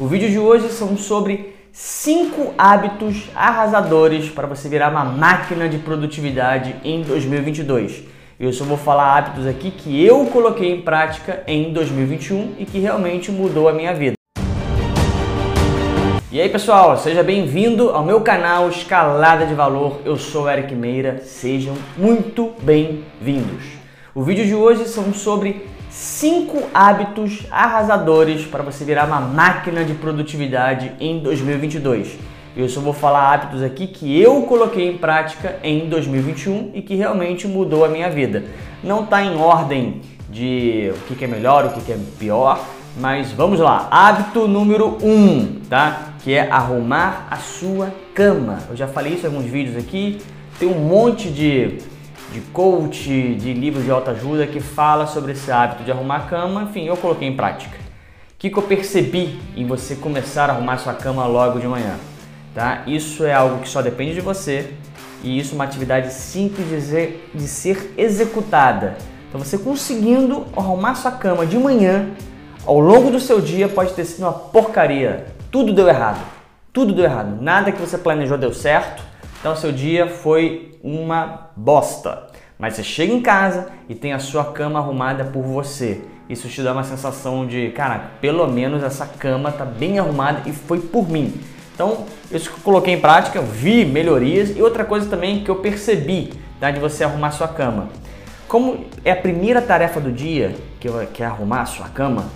O vídeo de hoje são sobre 5 hábitos arrasadores para você virar uma máquina de produtividade em 2022. Eu só vou falar hábitos aqui que eu coloquei em prática em 2021 e que realmente mudou a minha vida. E aí pessoal, seja bem-vindo ao meu canal Escalada de Valor. Eu sou Eric Meira, sejam muito bem-vindos. O vídeo de hoje são sobre 5 hábitos arrasadores para você virar uma máquina de produtividade em 2022. Eu só vou falar hábitos aqui que eu coloquei em prática em 2021 e que realmente mudou a minha vida. Não está em ordem de o que é melhor, o que é pior, mas vamos lá. Hábito número 1, um, tá? Que é arrumar a sua cama. Eu já falei isso em alguns vídeos aqui. Tem um monte de de coach, de livros de autoajuda que fala sobre esse hábito de arrumar a cama, enfim, eu coloquei em prática. O que, que eu percebi em você começar a arrumar sua cama logo de manhã? Tá? Isso é algo que só depende de você e isso é uma atividade simples de, de ser executada. Então você conseguindo arrumar sua cama de manhã, ao longo do seu dia pode ter sido uma porcaria. Tudo deu errado. Tudo deu errado. Nada que você planejou deu certo. Então seu dia foi uma bosta. Mas você chega em casa e tem a sua cama arrumada por você. Isso te dá uma sensação de, cara, pelo menos essa cama tá bem arrumada e foi por mim. Então, isso que eu coloquei em prática, vi melhorias e outra coisa também que eu percebi, tá, de você arrumar sua cama. Como é a primeira tarefa do dia, que é arrumar a sua cama,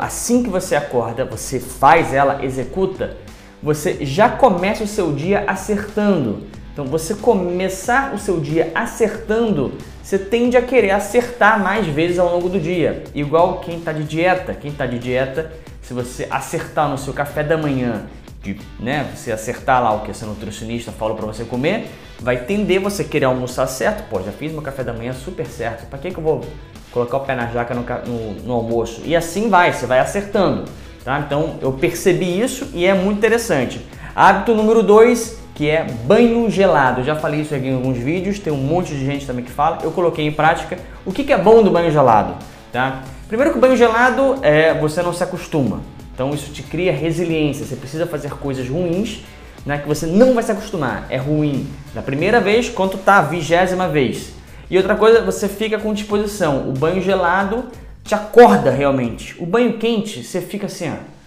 assim que você acorda, você faz ela, executa, você já começa o seu dia acertando. Então, você começar o seu dia acertando, você tende a querer acertar mais vezes ao longo do dia. Igual quem está de dieta. Quem está de dieta, se você acertar no seu café da manhã, de, né, você acertar lá o que essa nutricionista falou para você comer, vai tender você querer almoçar certo. Pô, já fiz meu café da manhã super certo. Para que, que eu vou colocar o pé na jaca no, no, no almoço? E assim vai, você vai acertando. Tá? Então eu percebi isso e é muito interessante. Hábito número 2, que é banho gelado. Eu já falei isso aqui em alguns vídeos, tem um monte de gente também que fala. Eu coloquei em prática. O que, que é bom do banho gelado? Tá? Primeiro que o banho gelado é você não se acostuma. Então isso te cria resiliência. Você precisa fazer coisas ruins né, que você não vai se acostumar. É ruim na primeira vez quanto tá a vigésima vez. E outra coisa, você fica com disposição. O banho gelado te acorda realmente. O banho quente, você fica assim, ó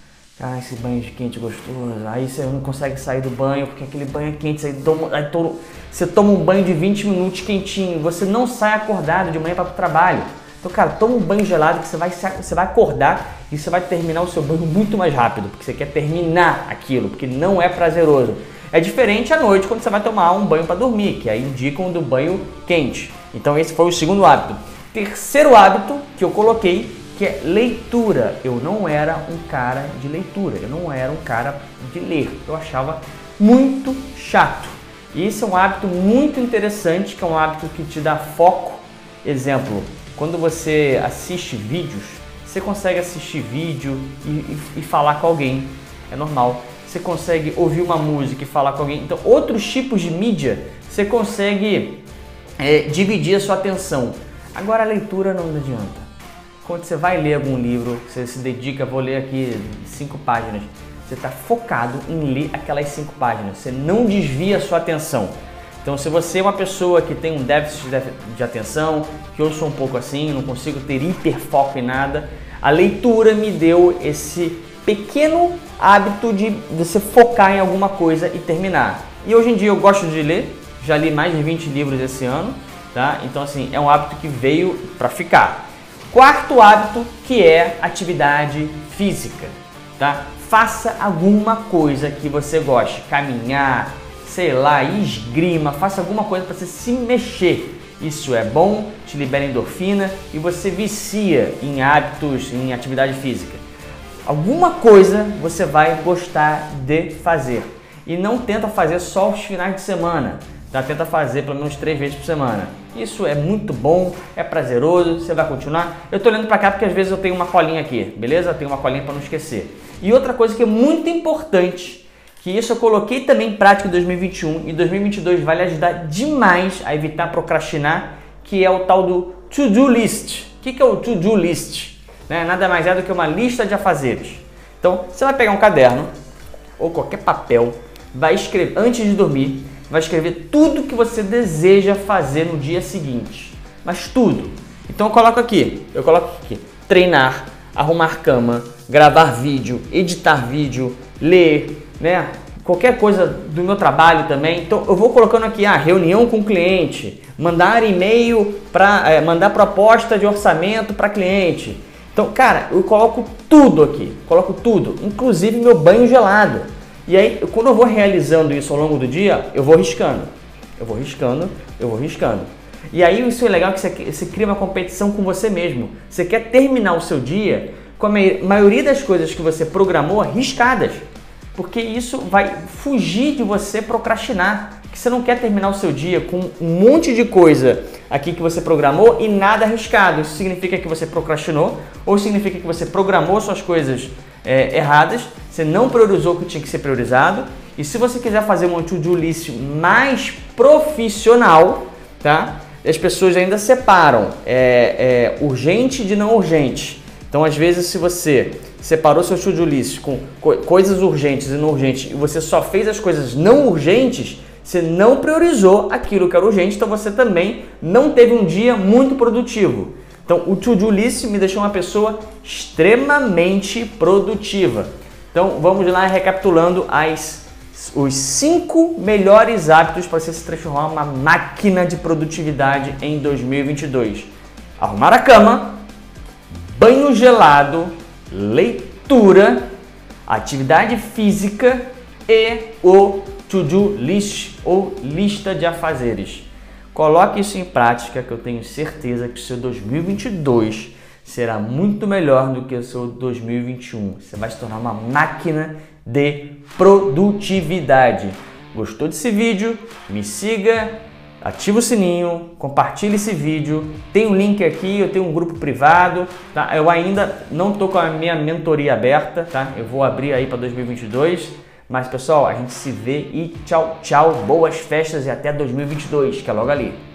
ah, esse banho de quente gostoso. Aí você não consegue sair do banho porque aquele banho é quente. Aí, toma, aí todo, você toma um banho de 20 minutos quentinho. Você não sai acordado de manhã para o trabalho. Então, cara, toma um banho gelado que você vai, você vai acordar e você vai terminar o seu banho muito mais rápido. Porque você quer terminar aquilo, porque não é prazeroso. É diferente à noite quando você vai tomar um banho para dormir, que aí indicam do banho quente. Então, esse foi o segundo hábito. Terceiro hábito que eu coloquei que é leitura. Eu não era um cara de leitura, eu não era um cara de ler. Eu achava muito chato. E esse é um hábito muito interessante, que é um hábito que te dá foco. Exemplo, quando você assiste vídeos, você consegue assistir vídeo e, e, e falar com alguém. É normal. Você consegue ouvir uma música e falar com alguém. Então, outros tipos de mídia, você consegue é, dividir a sua atenção. Agora, a leitura não adianta quando você vai ler algum livro, você se dedica, vou ler aqui cinco páginas, você está focado em ler aquelas cinco páginas, você não desvia a sua atenção. Então, se você é uma pessoa que tem um déficit de atenção, que eu sou um pouco assim, não consigo ter hiperfoco em nada, a leitura me deu esse pequeno hábito de você focar em alguma coisa e terminar. E hoje em dia eu gosto de ler, já li mais de 20 livros esse ano, tá? Então, assim, é um hábito que veio para ficar. Quarto hábito que é atividade física, tá? Faça alguma coisa que você goste, caminhar, sei lá, esgrima, faça alguma coisa para você se mexer. Isso é bom, te libera endorfina e você vicia em hábitos, em atividade física. Alguma coisa você vai gostar de fazer e não tenta fazer só os finais de semana. Já tenta fazer pelo menos três vezes por semana. Isso é muito bom, é prazeroso, você vai continuar. Eu tô olhando para cá porque às vezes eu tenho uma colinha aqui, beleza? Tenho uma colinha para não esquecer. E outra coisa que é muito importante, que isso eu coloquei também em prática em 2021 e 2022 vai lhe ajudar demais a evitar procrastinar, que é o tal do to-do list. O que, que é o to-do list? Né? Nada mais é do que uma lista de afazeres. Então, você vai pegar um caderno ou qualquer papel, vai escrever antes de dormir, vai escrever tudo que você deseja fazer no dia seguinte. Mas tudo. Então eu coloco aqui, eu coloco aqui, treinar, arrumar cama, gravar vídeo, editar vídeo, ler, né? Qualquer coisa do meu trabalho também. Então eu vou colocando aqui a ah, reunião com o cliente, mandar e-mail para é, mandar proposta de orçamento para cliente. Então, cara, eu coloco tudo aqui, coloco tudo, inclusive meu banho gelado. E aí, quando eu vou realizando isso ao longo do dia, eu vou riscando. Eu vou riscando, eu vou riscando. E aí isso é legal que você, você cria uma competição com você mesmo. Você quer terminar o seu dia com a maioria das coisas que você programou riscadas. Porque isso vai fugir de você procrastinar. Que você não quer terminar o seu dia com um monte de coisa aqui que você programou e nada arriscado. Isso significa que você procrastinou ou significa que você programou suas coisas é, erradas, você não priorizou o que tinha que ser priorizado. E se você quiser fazer uma to-do list mais profissional, tá? as pessoas ainda separam é, é, urgente de não urgente. Então, às vezes, se você separou seu to-do list com co coisas urgentes e não urgentes e você só fez as coisas não urgentes, você não priorizou aquilo que era urgente, então você também não teve um dia muito produtivo. Então, o to-do list me deixou uma pessoa extremamente produtiva. Então, vamos lá recapitulando as os cinco melhores hábitos para você se transformar uma máquina de produtividade em 2022. Arrumar a cama, banho gelado, leitura, atividade física e o to-do list ou lista de afazeres. Coloque isso em prática que eu tenho certeza que o seu 2022 será muito melhor do que o seu 2021. Você vai se tornar uma máquina de produtividade. Gostou desse vídeo? Me siga, ativa o sininho, compartilhe esse vídeo. Tem um link aqui, eu tenho um grupo privado, tá? Eu ainda não tô com a minha mentoria aberta, tá? Eu vou abrir aí para 2022. Mas pessoal, a gente se vê e tchau, tchau, boas festas e até 2022, que é logo ali.